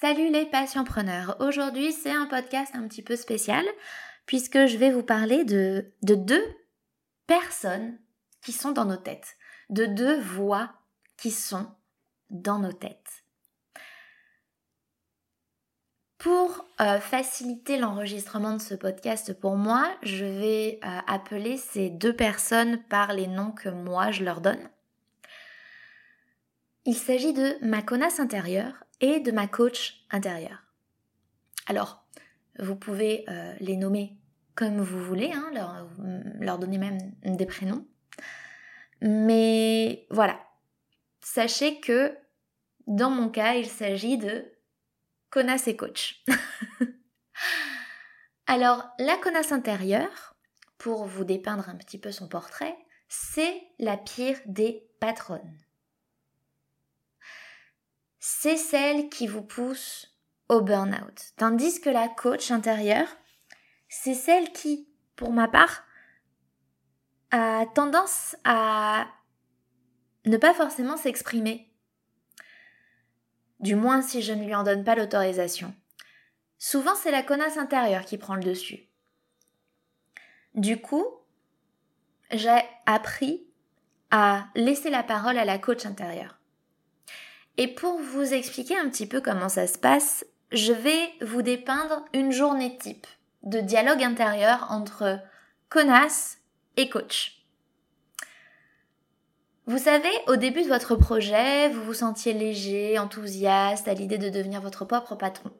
Salut les passionpreneurs. Aujourd'hui, c'est un podcast un petit peu spécial puisque je vais vous parler de, de deux personnes qui sont dans nos têtes, de deux voix qui sont dans nos têtes. Pour euh, faciliter l'enregistrement de ce podcast pour moi, je vais euh, appeler ces deux personnes par les noms que moi je leur donne. Il s'agit de ma connasse intérieure et de ma coach intérieure. Alors, vous pouvez euh, les nommer comme vous voulez, hein, leur, leur donner même des prénoms. Mais voilà, sachez que dans mon cas, il s'agit de connasse et coach. Alors, la connasse intérieure, pour vous dépeindre un petit peu son portrait, c'est la pire des patronnes c'est celle qui vous pousse au burn-out. Tandis que la coach intérieure, c'est celle qui, pour ma part, a tendance à ne pas forcément s'exprimer. Du moins si je ne lui en donne pas l'autorisation. Souvent c'est la connasse intérieure qui prend le dessus. Du coup, j'ai appris à laisser la parole à la coach intérieure. Et pour vous expliquer un petit peu comment ça se passe, je vais vous dépeindre une journée type de dialogue intérieur entre connasse et coach. Vous savez, au début de votre projet, vous vous sentiez léger, enthousiaste à l'idée de devenir votre propre patron.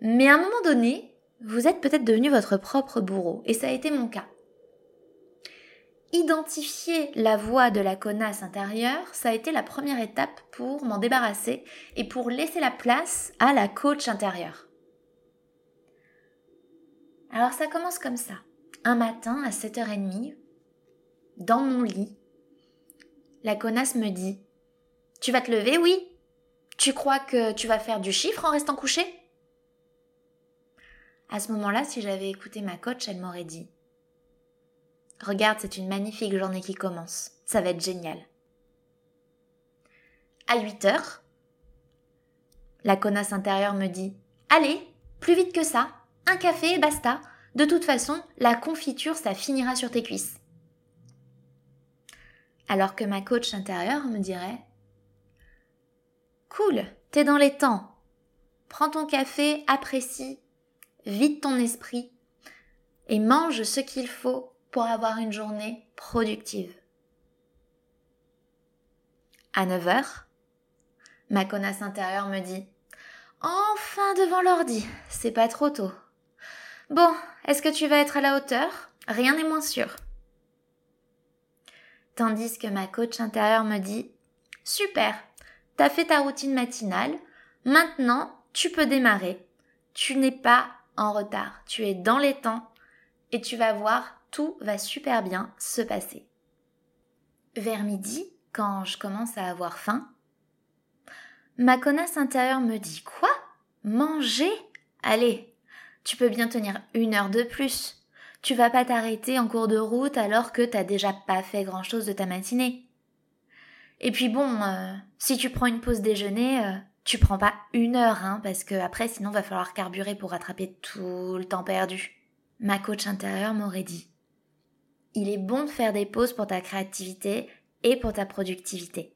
Mais à un moment donné, vous êtes peut-être devenu votre propre bourreau, et ça a été mon cas identifier la voix de la connasse intérieure, ça a été la première étape pour m'en débarrasser et pour laisser la place à la coach intérieure. Alors ça commence comme ça. Un matin à 7h30, dans mon lit, la connasse me dit Tu vas te lever, oui? Tu crois que tu vas faire du chiffre en restant couché? À ce moment-là, si j'avais écouté ma coach, elle m'aurait dit Regarde, c'est une magnifique journée qui commence. Ça va être génial. À 8 heures, la connasse intérieure me dit Allez, plus vite que ça, un café et basta. De toute façon, la confiture, ça finira sur tes cuisses. Alors que ma coach intérieure me dirait Cool, t'es dans les temps. Prends ton café, apprécie, vide ton esprit et mange ce qu'il faut pour avoir une journée productive. À 9h, ma connasse intérieure me dit Enfin devant l'ordi, c'est pas trop tôt. Bon, est-ce que tu vas être à la hauteur? Rien n'est moins sûr. Tandis que ma coach intérieure me dit Super, t'as fait ta routine matinale, maintenant tu peux démarrer. Tu n'es pas en retard, tu es dans les temps et tu vas voir tout va super bien se passer. Vers midi, quand je commence à avoir faim, ma connasse intérieure me dit Quoi? Manger? Allez, tu peux bien tenir une heure de plus. Tu vas pas t'arrêter en cours de route alors que t'as déjà pas fait grand chose de ta matinée. Et puis bon, euh, si tu prends une pause déjeuner, euh, tu prends pas une heure, hein, parce que après sinon va falloir carburer pour rattraper tout le temps perdu. Ma coach intérieure m'aurait dit il est bon de faire des pauses pour ta créativité et pour ta productivité.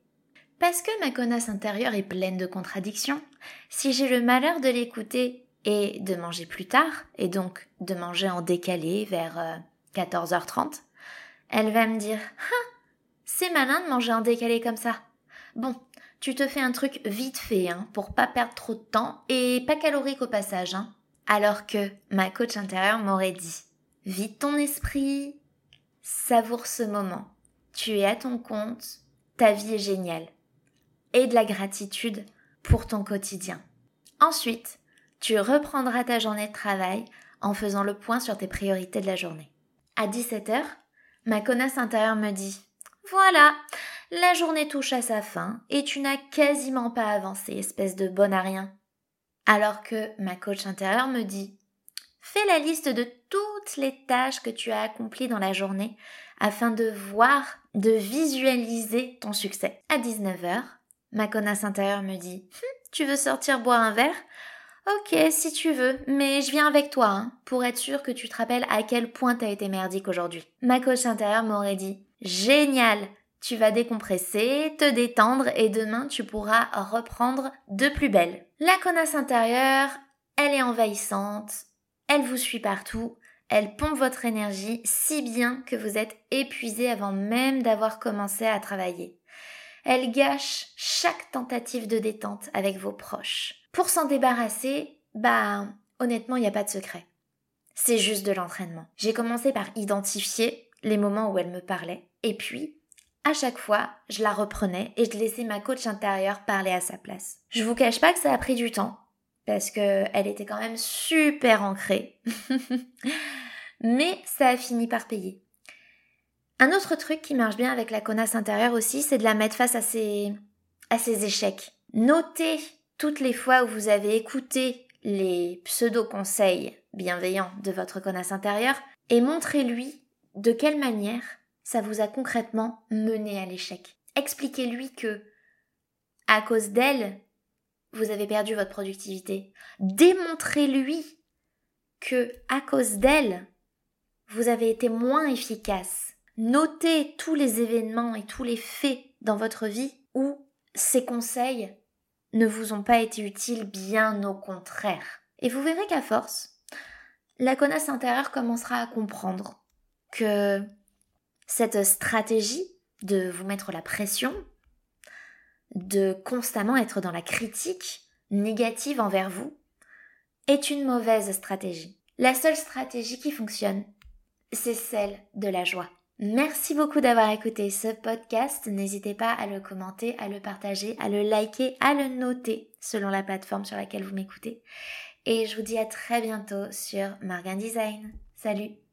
Parce que ma connasse intérieure est pleine de contradictions, si j'ai le malheur de l'écouter et de manger plus tard, et donc de manger en décalé vers 14h30, euh, elle va me dire Ah, c'est malin de manger en décalé comme ça. Bon, tu te fais un truc vite fait, hein, pour pas perdre trop de temps et pas calorique au passage, hein. Alors que ma coach intérieure m'aurait dit Vide ton esprit, Savoure ce moment. Tu es à ton compte. Ta vie est géniale. et de la gratitude pour ton quotidien. Ensuite, tu reprendras ta journée de travail en faisant le point sur tes priorités de la journée. À 17h, ma connasse intérieure me dit Voilà, la journée touche à sa fin et tu n'as quasiment pas avancé, espèce de bonne à rien. Alors que ma coach intérieure me dit Fais la liste de toutes les tâches que tu as accomplies dans la journée afin de voir, de visualiser ton succès. À 19h, ma connasse intérieure me dit hum, Tu veux sortir boire un verre? Ok, si tu veux, mais je viens avec toi, hein, pour être sûr que tu te rappelles à quel point t'as été merdique aujourd'hui. Ma coach intérieure m'aurait dit Génial Tu vas décompresser, te détendre et demain tu pourras reprendre de plus belle. La connasse intérieure, elle est envahissante, elle vous suit partout, elle pompe votre énergie si bien que vous êtes épuisé avant même d'avoir commencé à travailler. Elle gâche chaque tentative de détente avec vos proches. Pour s'en débarrasser, bah honnêtement, il n'y a pas de secret. C'est juste de l'entraînement. J'ai commencé par identifier les moments où elle me parlait, et puis, à chaque fois, je la reprenais et je laissais ma coach intérieure parler à sa place. Je vous cache pas que ça a pris du temps, parce que elle était quand même super ancrée. Mais ça a fini par payer. Un autre truc qui marche bien avec la connasse intérieure aussi, c'est de la mettre face à ses, à ses échecs. Notez toutes les fois où vous avez écouté les pseudo-conseils bienveillants de votre connasse intérieure et montrez-lui de quelle manière ça vous a concrètement mené à l'échec. Expliquez-lui que, à cause d'elle, vous avez perdu votre productivité. Démontrez-lui que, à cause d'elle, vous avez été moins efficace. Notez tous les événements et tous les faits dans votre vie où ces conseils ne vous ont pas été utiles, bien au contraire. Et vous verrez qu'à force, la connasse intérieure commencera à comprendre que cette stratégie de vous mettre la pression, de constamment être dans la critique négative envers vous, est une mauvaise stratégie. La seule stratégie qui fonctionne, c'est celle de la joie. Merci beaucoup d'avoir écouté ce podcast. N'hésitez pas à le commenter, à le partager, à le liker, à le noter selon la plateforme sur laquelle vous m'écoutez. Et je vous dis à très bientôt sur Margin Design. Salut